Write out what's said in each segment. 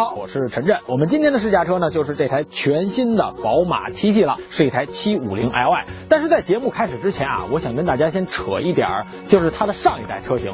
好，我是陈震。我们今天的试驾车呢，就是这台全新的宝马七系了，是一台七五零 Li。但是在节目开始之前啊，我想跟大家先扯一点儿，就是它的上一代车型。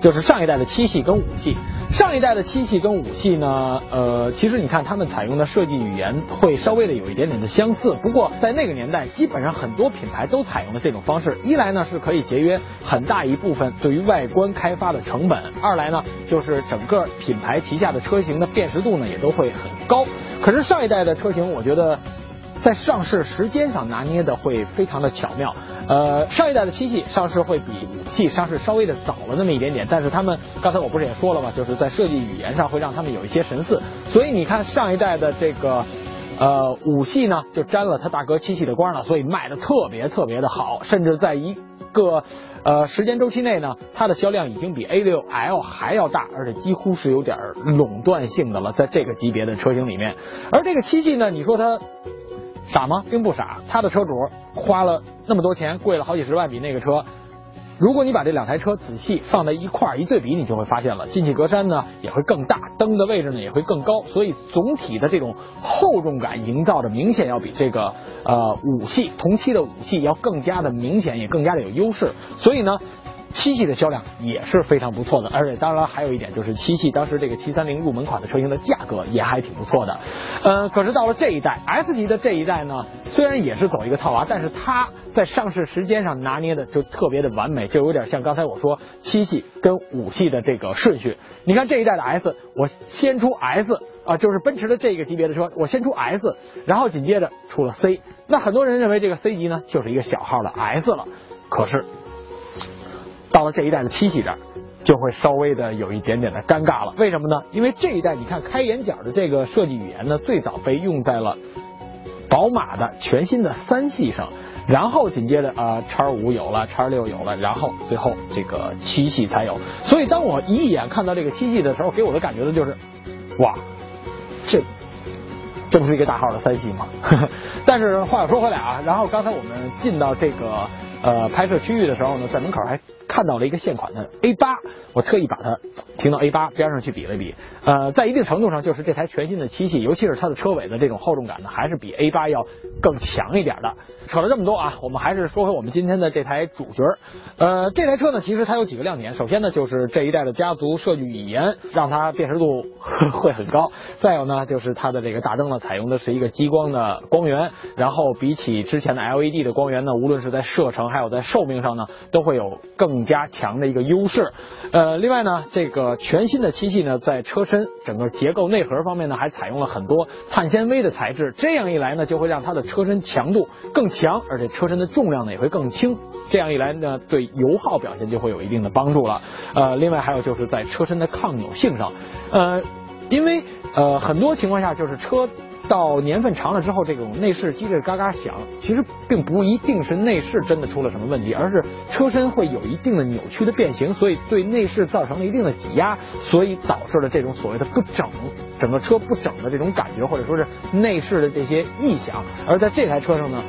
就是上一代的七系跟五系，上一代的七系跟五系呢，呃，其实你看他们采用的设计语言会稍微的有一点点的相似，不过在那个年代，基本上很多品牌都采用了这种方式，一来呢是可以节约很大一部分对于外观开发的成本，二来呢就是整个品牌旗下的车型的辨识度呢也都会很高。可是上一代的车型，我觉得。在上市时间上拿捏的会非常的巧妙，呃，上一代的七系上市会比五系上市稍微的早了那么一点点，但是他们刚才我不是也说了吗？就是在设计语言上会让他们有一些神似，所以你看上一代的这个呃五系呢，就沾了他大哥七系的光了，所以卖的特别特别的好，甚至在一个呃时间周期内呢，它的销量已经比 A6L 还要大，而且几乎是有点垄断性的了，在这个级别的车型里面，而这个七系呢，你说它。傻吗？并不傻。他的车主花了那么多钱，贵了好几十万，比那个车。如果你把这两台车仔细放在一块儿一对比，你就会发现了，进气格栅呢也会更大，灯的位置呢也会更高，所以总体的这种厚重感营造的明显要比这个呃五系同期的五系要更加的明显，也更加的有优势。所以呢。七系的销量也是非常不错的，而且当然还有一点就是七系当时这个七三零入门款的车型的价格也还挺不错的，呃，可是到了这一代 S 级的这一代呢，虽然也是走一个套娃，但是它在上市时间上拿捏的就特别的完美，就有点像刚才我说七系跟五系的这个顺序。你看这一代的 S，我先出 S 啊，就是奔驰的这个级别的车，我先出 S，然后紧接着出了 C，那很多人认为这个 C 级呢就是一个小号的 S 了，可是。到了这一代的七系这儿，就会稍微的有一点点的尴尬了。为什么呢？因为这一代你看开眼角的这个设计语言呢，最早被用在了宝马的全新的三系上，然后紧接着啊叉五有了，叉六有了，然后最后这个七系才有。所以当我一眼看到这个七系的时候，给我的感觉呢就是，哇，这这不是一个大号的三系吗？但是话又说回来啊，然后刚才我们进到这个。呃，拍摄区域的时候呢，在门口还看到了一个现款的 A 八，我特意把它停到 A 八边上去比了比。呃，在一定程度上，就是这台全新的七系，尤其是它的车尾的这种厚重感呢，还是比 A 八要更强一点的。扯了这么多啊，我们还是说回我们今天的这台主角。呃，这台车呢，其实它有几个亮点。首先呢，就是这一代的家族设计语言，让它辨识度会很高。再有呢，就是它的这个大灯呢，采用的是一个激光的光源，然后比起之前的 LED 的光源呢，无论是在射程还有在寿命上呢，都会有更加强的一个优势。呃，另外呢，这个全新的七系呢，在车身整个结构内核方面呢，还采用了很多碳纤维的材质，这样一来呢，就会让它的车身强度更强。而且车身的重量呢也会更轻，这样一来呢，对油耗表现就会有一定的帮助了。呃，另外还有就是在车身的抗扭性上，呃，因为呃很多情况下就是车到年份长了之后，这种内饰叽里嘎嘎响，其实并不一定是内饰真的出了什么问题，而是车身会有一定的扭曲的变形，所以对内饰造成了一定的挤压，所以导致了这种所谓的不整，整个车不整的这种感觉，或者说是内饰的这些异响。而在这台车上呢。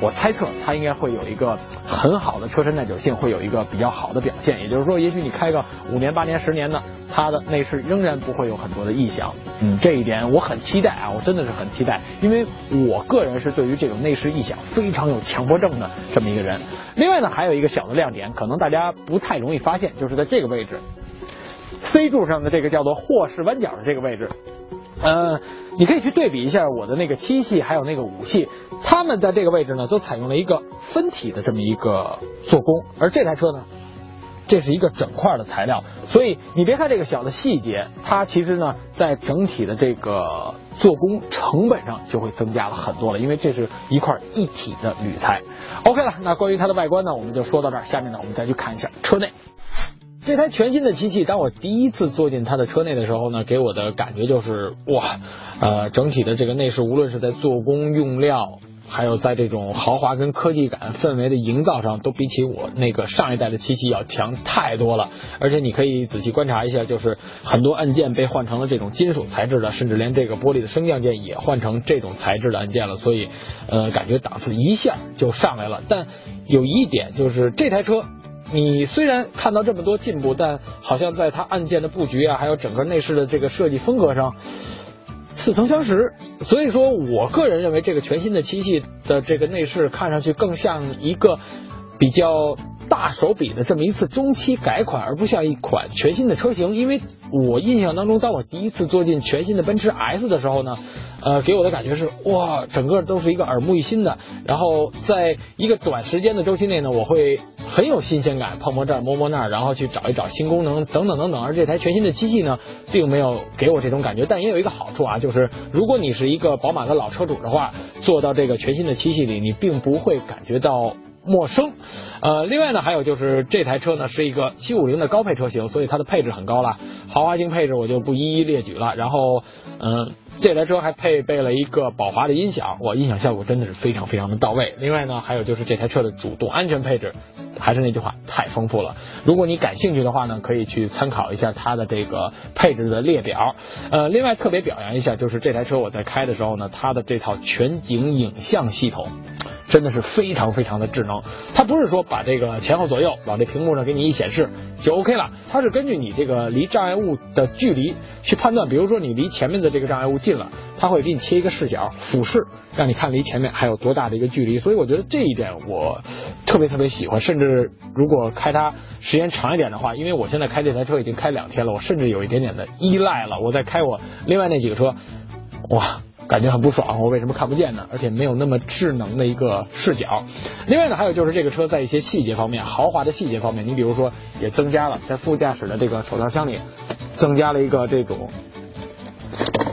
我猜测它应该会有一个很好的车身耐久性，会有一个比较好的表现。也就是说，也许你开个五年、八年、十年的，它的内饰仍然不会有很多的异响。嗯，这一点我很期待啊，我真的是很期待，因为我个人是对于这种内饰异响非常有强迫症的这么一个人。另外呢，还有一个小的亮点，可能大家不太容易发现，就是在这个位置，C 柱上的这个叫做霍氏弯角的这个位置。呃，你可以去对比一下我的那个七系，还有那个五系，他们在这个位置呢，都采用了一个分体的这么一个做工，而这台车呢，这是一个整块的材料，所以你别看这个小的细节，它其实呢，在整体的这个做工成本上就会增加了很多了，因为这是一块一体的铝材。OK 了，那关于它的外观呢，我们就说到这儿，下面呢，我们再去看一下车内。这台全新的机器，当我第一次坐进它的车内的时候呢，给我的感觉就是哇，呃，整体的这个内饰，无论是在做工、用料，还有在这种豪华跟科技感氛围的营造上，都比起我那个上一代的七系要强太多了。而且你可以仔细观察一下，就是很多按键被换成了这种金属材质的，甚至连这个玻璃的升降键也换成这种材质的按键了。所以，呃，感觉档次一下就上来了。但有一点就是这台车。你虽然看到这么多进步，但好像在它按键的布局啊，还有整个内饰的这个设计风格上似曾相识。所以说我个人认为，这个全新的七系的这个内饰看上去更像一个比较。大手笔的这么一次中期改款，而不像一款全新的车型。因为我印象当中，当我第一次坐进全新的奔驰 S 的时候呢，呃，给我的感觉是哇，整个都是一个耳目一新的。然后在一个短时间的周期内呢，我会很有新鲜感，碰摸这儿摸摸那儿，然后去找一找新功能等等等等。而这台全新的机器呢，并没有给我这种感觉，但也有一个好处啊，就是如果你是一个宝马的老车主的话，坐到这个全新的七系里，你并不会感觉到。陌生，呃，另外呢，还有就是这台车呢是一个七五零的高配车型，所以它的配置很高了，豪华型配置我就不一一列举了。然后，嗯，这台车还配备了一个宝华的音响，哇，音响效果真的是非常非常的到位。另外呢，还有就是这台车的主动安全配置，还是那句话，太丰富了。如果你感兴趣的话呢，可以去参考一下它的这个配置的列表。呃，另外特别表扬一下，就是这台车我在开的时候呢，它的这套全景影像系统。真的是非常非常的智能，它不是说把这个前后左右往这屏幕上给你一显示就 OK 了，它是根据你这个离障碍物的距离去判断，比如说你离前面的这个障碍物近了，它会给你切一个视角俯视，让你看离前面还有多大的一个距离，所以我觉得这一点我特别特别喜欢，甚至如果开它时间长一点的话，因为我现在开这台车已经开两天了，我甚至有一点点的依赖了，我在开我另外那几个车，哇。感觉很不爽，我为什么看不见呢？而且没有那么智能的一个视角。另外呢，还有就是这个车在一些细节方面，豪华的细节方面，你比如说也增加了在副驾驶的这个手套箱里增加了一个这种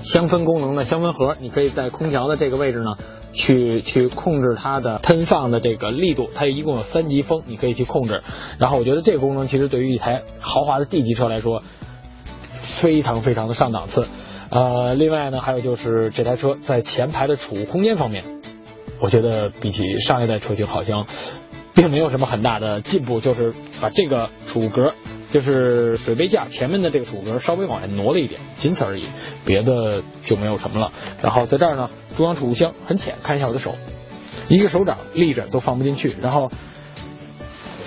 香氛功能的香氛盒，你可以在空调的这个位置呢去去控制它的喷放的这个力度，它一共有三级风，你可以去控制。然后我觉得这个功能其实对于一台豪华的 D 级车来说，非常非常的上档次。呃，另外呢，还有就是这台车在前排的储物空间方面，我觉得比起上一代车型好像并没有什么很大的进步，就是把这个储物格，就是水杯架前面的这个储物格稍微往外挪了一点，仅此而已，别的就没有什么了。然后在这儿呢，中央储物箱很浅，看一下我的手，一个手掌立着都放不进去。然后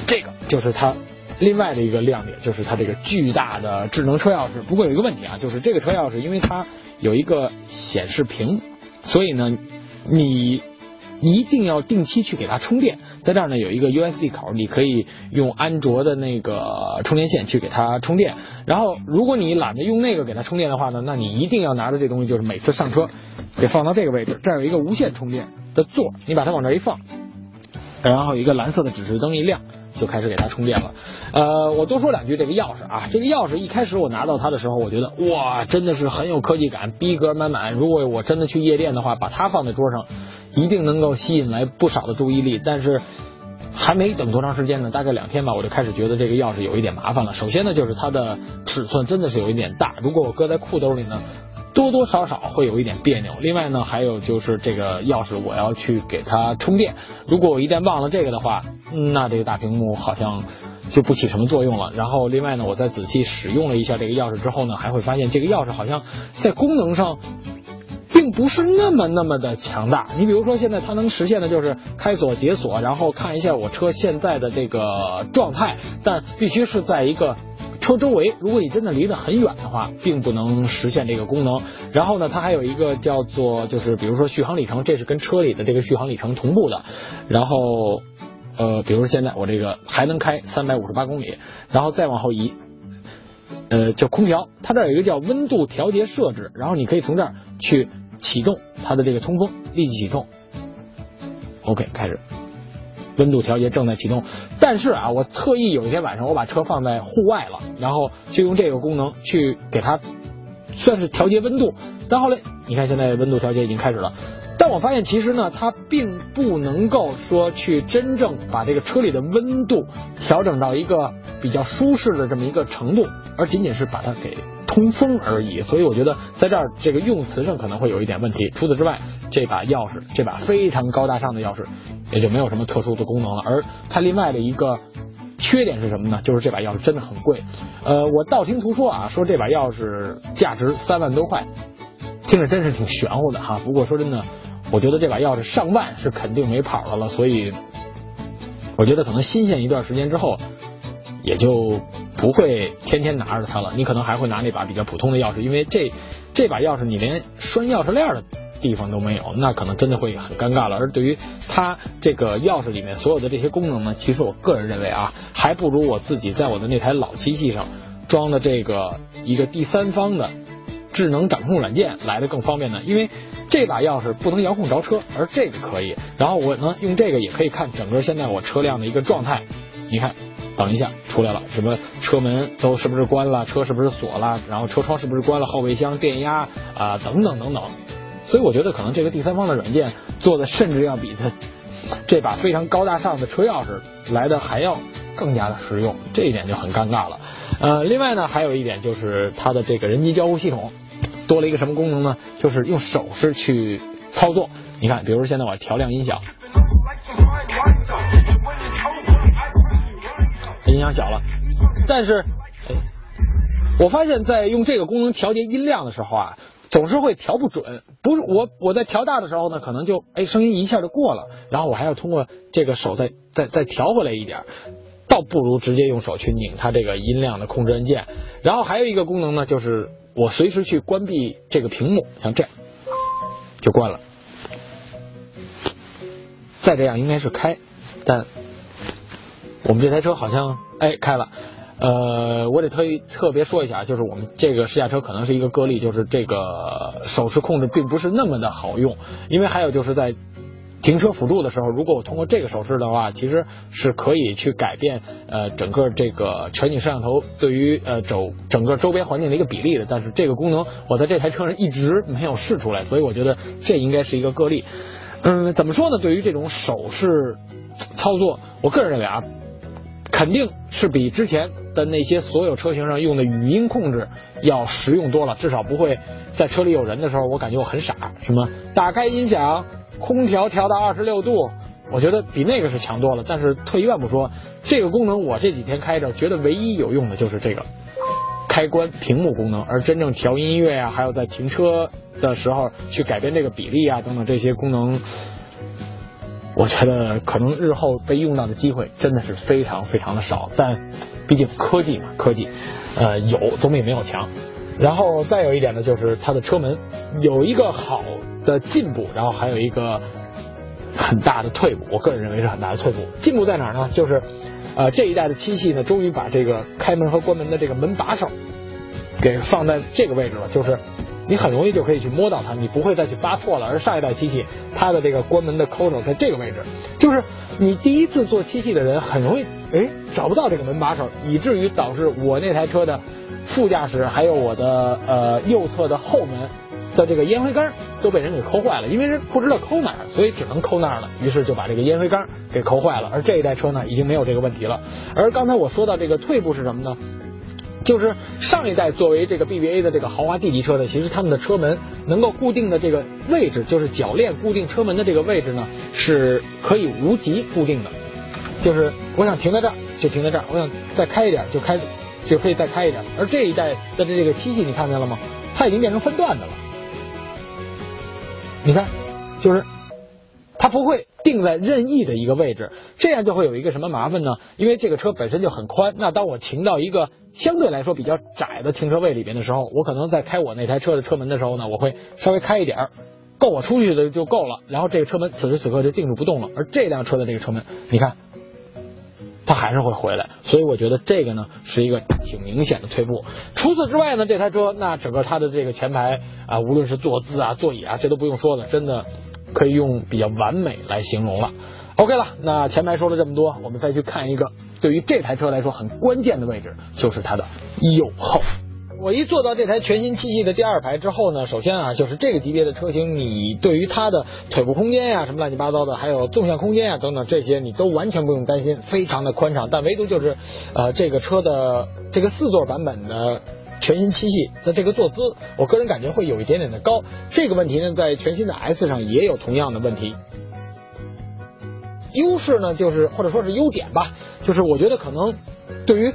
这个就是它。另外的一个亮点就是它这个巨大的智能车钥匙。不过有一个问题啊，就是这个车钥匙因为它有一个显示屏，所以呢，你一定要定期去给它充电。在这儿呢有一个 USB 口，你可以用安卓的那个充电线去给它充电。然后如果你懒得用那个给它充电的话呢，那你一定要拿着这东西，就是每次上车给放到这个位置。这儿有一个无线充电的座，你把它往这一放，然后有一个蓝色的指示灯一亮。就开始给它充电了，呃，我多说两句这个钥匙啊，这个钥匙一开始我拿到它的时候，我觉得哇，真的是很有科技感，逼格满满。如果我真的去夜店的话，把它放在桌上，一定能够吸引来不少的注意力。但是还没等多长时间呢，大概两天吧，我就开始觉得这个钥匙有一点麻烦了。首先呢，就是它的尺寸真的是有一点大，如果我搁在裤兜里呢。多多少少会有一点别扭。另外呢，还有就是这个钥匙，我要去给它充电。如果我一旦忘了这个的话，那这个大屏幕好像就不起什么作用了。然后另外呢，我再仔细使用了一下这个钥匙之后呢，还会发现这个钥匙好像在功能上并不是那么那么的强大。你比如说，现在它能实现的就是开锁、解锁，然后看一下我车现在的这个状态，但必须是在一个。车周围，如果你真的离得很远的话，并不能实现这个功能。然后呢，它还有一个叫做，就是比如说续航里程，这是跟车里的这个续航里程同步的。然后，呃，比如说现在我这个还能开三百五十八公里，然后再往后移，呃，叫空调，它这有一个叫温度调节设置，然后你可以从这儿去启动它的这个通风，立即启动。OK，开始。温度调节正在启动，但是啊，我特意有一天晚上我把车放在户外了，然后就用这个功能去给它算是调节温度。但后来你看，现在温度调节已经开始了，但我发现其实呢，它并不能够说去真正把这个车里的温度调整到一个比较舒适的这么一个程度，而仅仅是把它给。通风而已，所以我觉得在这儿这个用词上可能会有一点问题。除此之外，这把钥匙，这把非常高大上的钥匙，也就没有什么特殊的功能了。而它另外的一个缺点是什么呢？就是这把钥匙真的很贵。呃，我道听途说啊，说这把钥匙价值三万多块，听着真是挺玄乎的哈。不过说真的，我觉得这把钥匙上万是肯定没跑的了。所以我觉得可能新鲜一段时间之后。也就不会天天拿着它了。你可能还会拿那把比较普通的钥匙，因为这这把钥匙你连拴钥匙链的地方都没有，那可能真的会很尴尬了。而对于它这个钥匙里面所有的这些功能呢，其实我个人认为啊，还不如我自己在我的那台老机器上装的这个一个第三方的智能掌控软件来的更方便呢。因为这把钥匙不能遥控着车，而这个可以。然后我呢用这个也可以看整个现在我车辆的一个状态。你看，等一下出来了，什么车门都是不是关了，车是不是锁了，然后车窗是不是关了，后备箱电压啊等等等等。所以我觉得可能这个第三方的软件做的甚至要比它这把非常高大上的车钥匙来的还要更加的实用，这一点就很尴尬了。呃，另外呢还有一点就是它的这个人机交互系统多了一个什么功能呢？就是用手势去操作。你看，比如现在我调亮音响，音响小了，但是我发现，在用这个功能调节音量的时候啊。总是会调不准，不是我我在调大的时候呢，可能就哎声音一下就过了，然后我还要通过这个手再再再调回来一点，倒不如直接用手去拧它这个音量的控制按键。然后还有一个功能呢，就是我随时去关闭这个屏幕，像这样就关了，再这样应该是开，但我们这台车好像哎开了。呃，我得特意特别说一下，就是我们这个试驾车可能是一个个例，就是这个手势控制并不是那么的好用，因为还有就是在停车辅助的时候，如果我通过这个手势的话，其实是可以去改变呃整个这个全景摄像头对于呃周整个周边环境的一个比例的，但是这个功能我在这台车上一直没有试出来，所以我觉得这应该是一个个例。嗯，怎么说呢？对于这种手势操作，我个人认为啊。肯定是比之前的那些所有车型上用的语音控制要实用多了，至少不会在车里有人的时候，我感觉我很傻。什么打开音响，空调调到二十六度，我觉得比那个是强多了。但是退一万步说，这个功能我这几天开着，觉得唯一有用的就是这个开关屏幕功能，而真正调音乐啊，还有在停车的时候去改变这个比例啊等等这些功能。我觉得可能日后被用到的机会真的是非常非常的少，但毕竟科技嘛，科技，呃，有总比没有强。然后再有一点呢，就是它的车门有一个好的进步，然后还有一个很大的退步。我个人认为是很大的退步。进步在哪儿呢？就是呃这一代的七系呢，终于把这个开门和关门的这个门把手给放在这个位置了，就是。你很容易就可以去摸到它，你不会再去扒错了。而上一代机器，它的这个关门的扣手在这个位置，就是你第一次做机器的人很容易哎找不到这个门把手，以至于导致我那台车的副驾驶还有我的呃右侧的后门的这个烟灰缸都被人给抠坏了，因为人不知道抠哪儿，所以只能抠那儿了，于是就把这个烟灰缸给抠坏了。而这一代车呢，已经没有这个问题了。而刚才我说到这个退步是什么呢？就是上一代作为这个 BBA 的这个豪华 D 级车呢，其实他们的车门能够固定的这个位置，就是铰链固定车门的这个位置呢，是可以无极固定的。就是我想停在这儿就停在这儿，我想再开一点就开就可以再开一点。而这一代的这个七系你看见了吗？它已经变成分段的了。你看，就是它不会。定在任意的一个位置，这样就会有一个什么麻烦呢？因为这个车本身就很宽，那当我停到一个相对来说比较窄的停车位里边的时候，我可能在开我那台车的车门的时候呢，我会稍微开一点儿，够我出去的就够了。然后这个车门此时此刻就定住不动了。而这辆车的这个车门，你看，它还是会回来。所以我觉得这个呢是一个挺明显的退步。除此之外呢，这台车那整个它的这个前排啊，无论是坐姿啊、座椅啊，这都不用说了，真的。可以用比较完美来形容了。OK 了，那前排说了这么多，我们再去看一个对于这台车来说很关键的位置，就是它的右后。我一坐到这台全新七系的第二排之后呢，首先啊，就是这个级别的车型，你对于它的腿部空间呀，什么乱七八糟的，还有纵向空间呀等等这些，你都完全不用担心，非常的宽敞。但唯独就是呃，这个车的这个四座版本的。全新七系的这个坐姿，我个人感觉会有一点点的高。这个问题呢，在全新的 S 上也有同样的问题。优势呢，就是或者说是优点吧，就是我觉得可能对于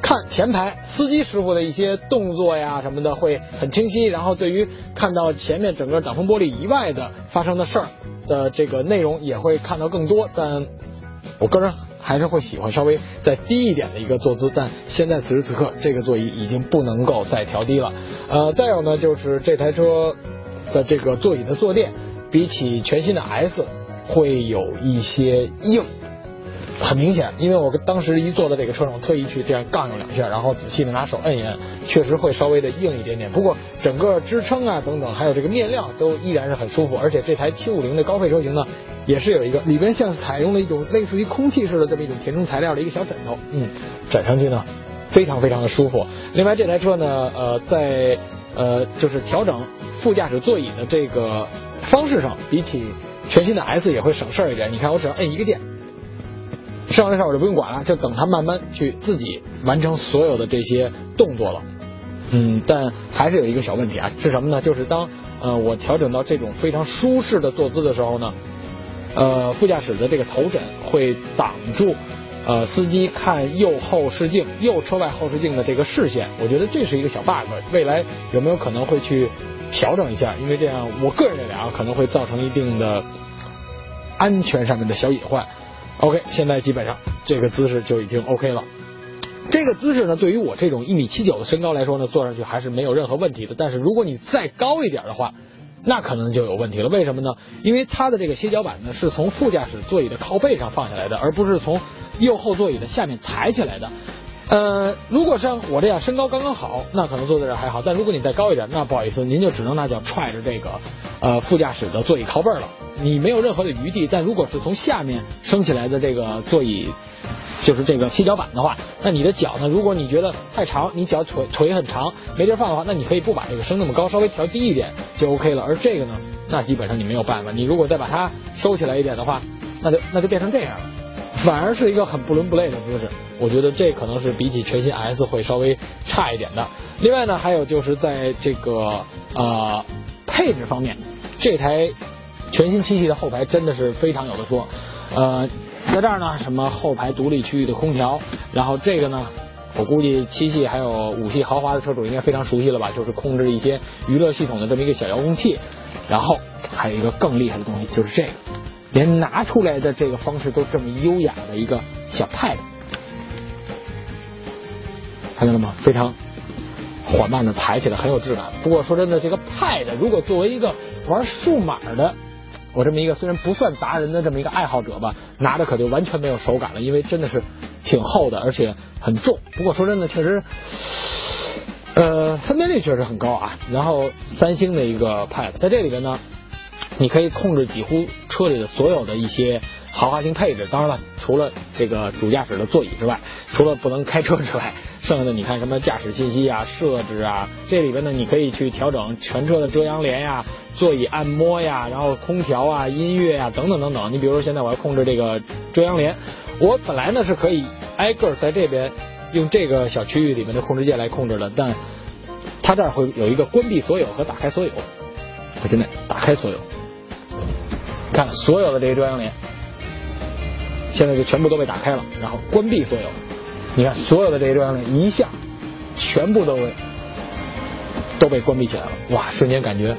看前排司机师傅的一些动作呀什么的会很清晰，然后对于看到前面整个挡风玻璃以外的发生的事儿的这个内容也会看到更多。但我个人还是会喜欢稍微再低一点的一个坐姿，但现在此时此刻这个座椅已经不能够再调低了。呃，再有呢就是这台车的这个座椅的坐垫，比起全新的 S 会有一些硬。很明显，因为我当时一坐在这个车上，我特意去这样杠悠两下，然后仔细的拿手摁一摁，确实会稍微的硬一点点。不过整个支撑啊等等，还有这个面料都依然是很舒服。而且这台七五零的高配车型呢，也是有一个里边像采用了一种类似于空气式的这么一种填充材料的一个小枕头，嗯，枕上去呢非常非常的舒服。另外这台车呢，呃，在呃就是调整副驾驶座椅的这个方式上，比起全新的 S 也会省事儿一点。你看我只要摁一个键。剩下的事我就不用管了，就等它慢慢去自己完成所有的这些动作了。嗯，但还是有一个小问题啊，是什么呢？就是当呃我调整到这种非常舒适的坐姿的时候呢，呃副驾驶的这个头枕会挡住呃司机看右后视镜、右车外后视镜的这个视线。我觉得这是一个小 bug，未来有没有可能会去调整一下？因为这样，我个人认为啊，可能会造成一定的安全上面的小隐患。OK，现在基本上这个姿势就已经 OK 了。这个姿势呢，对于我这种一米七九的身高来说呢，坐上去还是没有任何问题的。但是如果你再高一点的话，那可能就有问题了。为什么呢？因为它的这个歇脚板呢，是从副驾驶座椅的靠背上放下来的，而不是从右后座椅的下面抬起来的。呃，如果像我这样身高刚刚好，那可能坐在这还好。但如果你再高一点，那不好意思，您就只能拿脚踹着这个呃副驾驶的座椅靠背了，你没有任何的余地。但如果是从下面升起来的这个座椅，就是这个歇脚板的话，那你的脚呢？如果你觉得太长，你脚腿腿很长没地儿放的话，那你可以不把这个升那么高，稍微调低一点就 OK 了。而这个呢，那基本上你没有办法。你如果再把它收起来一点的话，那就那就变成这样了。反而是一个很不伦不类的姿势，我觉得这可能是比起全新 S 会稍微差一点的。另外呢，还有就是在这个呃配置方面，这台全新七系的后排真的是非常有的说。呃，在这儿呢，什么后排独立区域的空调，然后这个呢，我估计七系还有五系豪华的车主应该非常熟悉了吧，就是控制一些娱乐系统的这么一个小遥控器。然后还有一个更厉害的东西，就是这个。连拿出来的这个方式都这么优雅的一个小 pad，看见了吗？非常缓慢的抬起来，很有质感。不过说真的，这个 pad 如果作为一个玩数码的，我这么一个虽然不算达人的这么一个爱好者吧，拿着可就完全没有手感了，因为真的是挺厚的，而且很重。不过说真的，确实，呃，分辨率确实很高啊。然后三星的一个 pad 在这里边呢。你可以控制几乎车里的所有的一些豪华型配置，当然了，除了这个主驾驶的座椅之外，除了不能开车之外，剩下的你看什么驾驶信息啊、设置啊，这里边呢你可以去调整全车的遮阳帘呀、座椅按摩呀，然后空调啊、音乐啊等等等等。你比如说现在我要控制这个遮阳帘，我本来呢是可以挨个在这边用这个小区域里面的控制键来控制的，但它这儿会有一个关闭所有和打开所有。我现在打开所有。看所有的这些遮阳帘，现在就全部都被打开了，然后关闭所有。你看所有的这些遮阳帘一下全部都都被关闭起来了，哇，瞬间感觉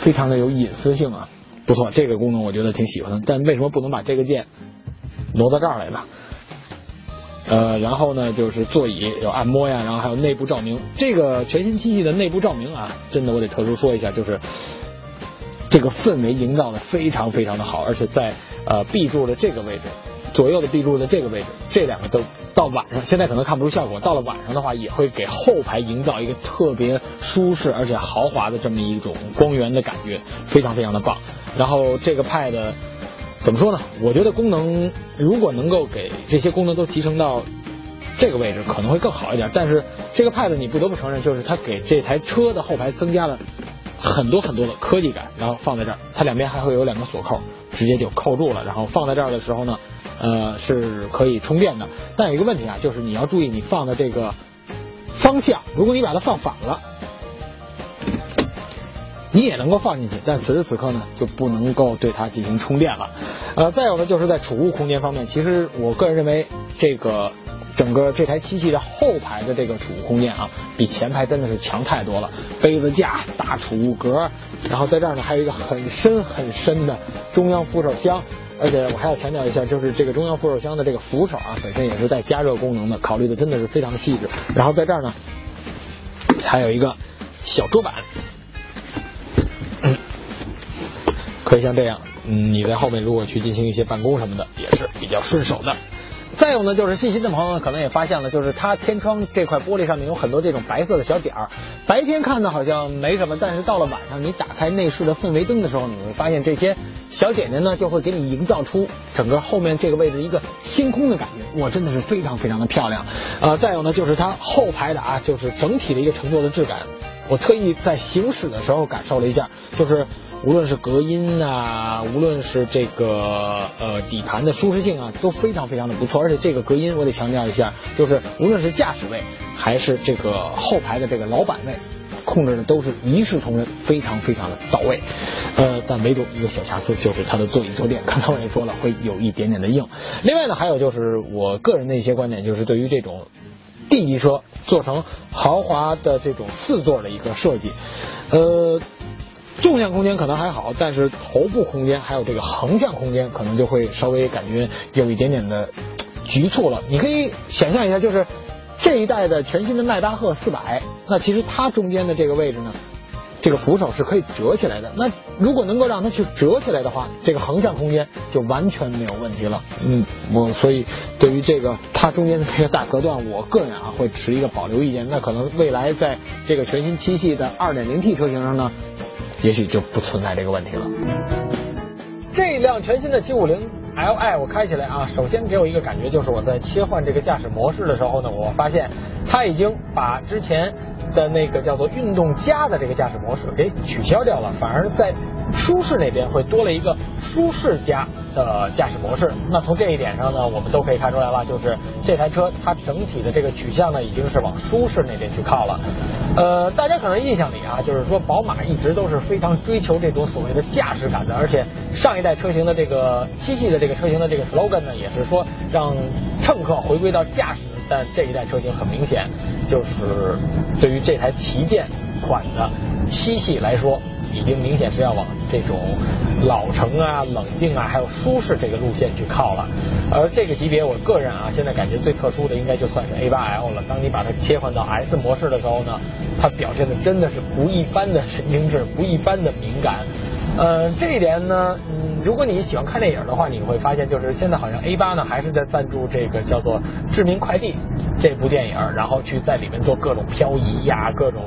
非常的有隐私性啊，不错，这个功能我觉得挺喜欢的。但为什么不能把这个键挪到这儿来呢？呃，然后呢，就是座椅有按摩呀，然后还有内部照明。这个全新七系的内部照明啊，真的我得特殊说一下，就是。这个氛围营造的非常非常的好，而且在呃 B 柱的这个位置，左右的 B 柱的这个位置，这两个都晚上，现在可能看不出效果，到了晚上的话，也会给后排营造一个特别舒适而且豪华的这么一种光源的感觉，非常非常的棒。然后这个 Pad 怎么说呢？我觉得功能如果能够给这些功能都提升到这个位置，可能会更好一点。但是这个 Pad 你不得不承认，就是它给这台车的后排增加了。很多很多的科技感，然后放在这儿，它两边还会有两个锁扣，直接就扣住了。然后放在这儿的时候呢，呃，是可以充电的。但有一个问题啊，就是你要注意你放的这个方向，如果你把它放反了，你也能够放进去，但此时此刻呢，就不能够对它进行充电了。呃，再有呢，就是在储物空间方面，其实我个人认为这个整个这台机器的后排的这个储物空间啊，比前排真的是强太多了。杯子架、大储物格，然后在这儿呢还有一个很深很深的中央扶手箱，而且我还要强调一下，就是这个中央扶手箱的这个扶手啊，本身也是带加热功能的，考虑的真的是非常的细致。然后在这儿呢，还有一个小桌板，可以像这样，嗯，你在后面如果去进行一些办公什么的，也是比较顺手的。再有呢，就是细心的朋友可能也发现了，就是它天窗这块玻璃上面有很多这种白色的小点儿。白天看呢好像没什么，但是到了晚上，你打开内饰的氛围灯的时候，你会发现这些小点点呢，就会给你营造出整个后面这个位置一个星空的感觉。哇，真的是非常非常的漂亮。呃，再有呢，就是它后排的啊，就是整体的一个乘坐的质感。我特意在行驶的时候感受了一下，就是无论是隔音啊，无论是这个呃底盘的舒适性啊，都非常非常的不错。而且这个隔音我得强调一下，就是无论是驾驶位还是这个后排的这个老板位，控制的都是一视同仁，非常非常的到位。呃，但唯独一个小瑕疵，就是它的座椅坐垫，刚才我也说了，会有一点点的硬。另外呢，还有就是我个人的一些观点，就是对于这种。D 级车做成豪华的这种四座的一个设计，呃，纵向空间可能还好，但是头部空间还有这个横向空间可能就会稍微感觉有一点点的局促了。你可以想象一下，就是这一代的全新的迈巴赫四百，那其实它中间的这个位置呢。这个扶手是可以折起来的，那如果能够让它去折起来的话，这个横向空间就完全没有问题了。嗯，我所以对于这个它中间的这个大隔断，我个人啊会持一个保留意见。那可能未来在这个全新七系的 2.0T 车型上呢，也许就不存在这个问题了。这辆全新的750 Li 我开起来啊，首先给我一个感觉就是我在切换这个驾驶模式的时候呢，我发现它已经把之前。的那个叫做运动加的这个驾驶模式给取消掉了，反而在舒适那边会多了一个舒适加的驾驶模式。那从这一点上呢，我们都可以看出来了，就是这台车它整体的这个取向呢，已经是往舒适那边去靠了。呃，大家可能印象里啊，就是说宝马一直都是非常追求这种所谓的驾驶感的，而且上一代车型的这个七系的这个车型的这个 slogan 呢，也是说让乘客回归到驾驶。但这一代车型很明显，就是对于这台旗舰款的七系来说，已经明显是要往这种老成啊、冷静啊，还有舒适这个路线去靠了。而这个级别，我个人啊，现在感觉最特殊的应该就算是 A8L 了。当你把它切换到 S 模式的时候呢，它表现的真的是不一般的神经质，不一般的敏感。呃，这一点呢，嗯，如果你喜欢看电影的话，你会发现，就是现在好像 A 八呢还是在赞助这个叫做《致命快递》这部电影，然后去在里面做各种漂移呀，各种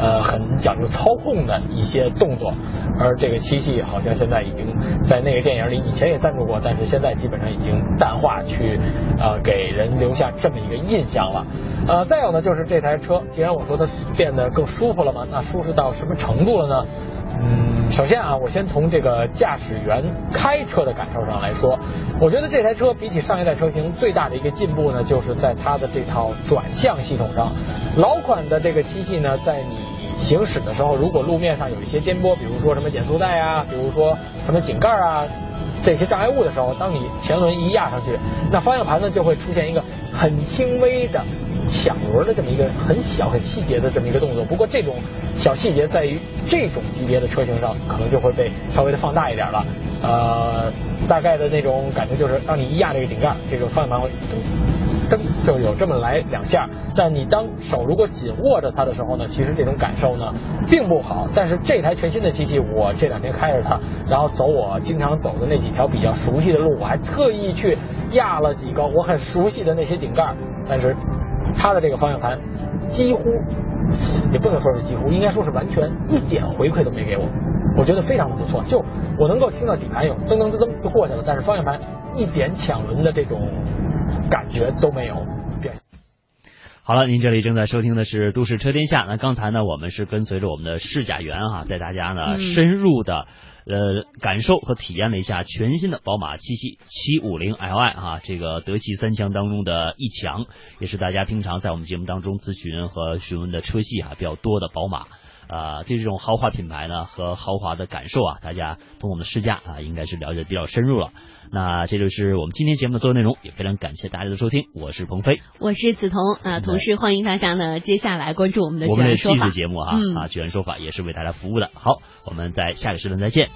呃很讲究操控的一些动作。而这个七系好像现在已经在那个电影里以前也赞助过，但是现在基本上已经淡化，去呃给人留下这么一个印象了。呃，再有呢，就是这台车，既然我说它变得更舒服了嘛，那舒适到什么程度了呢？嗯，首先啊，我先从这个驾驶员开车的感受上来说，我觉得这台车比起上一代车型最大的一个进步呢，就是在它的这套转向系统上。老款的这个七系呢，在你行驶的时候，如果路面上有一些颠簸，比如说什么减速带啊，比如说什么井盖啊这些障碍物的时候，当你前轮一压上去，那方向盘呢就会出现一个很轻微的。抢轮的这么一个很小很细节的这么一个动作，不过这种小细节在于这种级别的车型上可能就会被稍微的放大一点了。呃，大概的那种感觉就是，当你一压这个井盖，这个方向盘会噔噔就有这么来两下。但你当手如果紧握着它的时候呢，其实这种感受呢并不好。但是这台全新的机器，我这两天开着它，然后走我经常走的那几条比较熟悉的路，我还特意去压了几个我很熟悉的那些井盖，但是。他的这个方向盘几乎也不能说是几乎，应该说是完全一点回馈都没给我，我觉得非常的不错。就我能够听到底盘有噔噔噔噔就过去了，但是方向盘一点抢轮的这种感觉都没有。好了，您这里正在收听的是《都市车天下》。那刚才呢，我们是跟随着我们的试驾员哈，带大家呢深入的。呃，感受和体验了一下全新的宝马七系七五零 Li 啊，这个德系三强当中的一强，也是大家平常在我们节目当中咨询和询问的车系啊比较多的宝马。呃，对这种豪华品牌呢和豪华的感受啊，大家通过我们的试驾啊，应该是了解比较深入了。那这就是我们今天节目的所有内容，也非常感谢大家的收听，我是鹏飞，我是梓潼啊，同时欢迎大家呢接下来关注我们的我们的说法继续节目哈、啊，居然说法也是为大家服务的。好，我们在下个时段再见。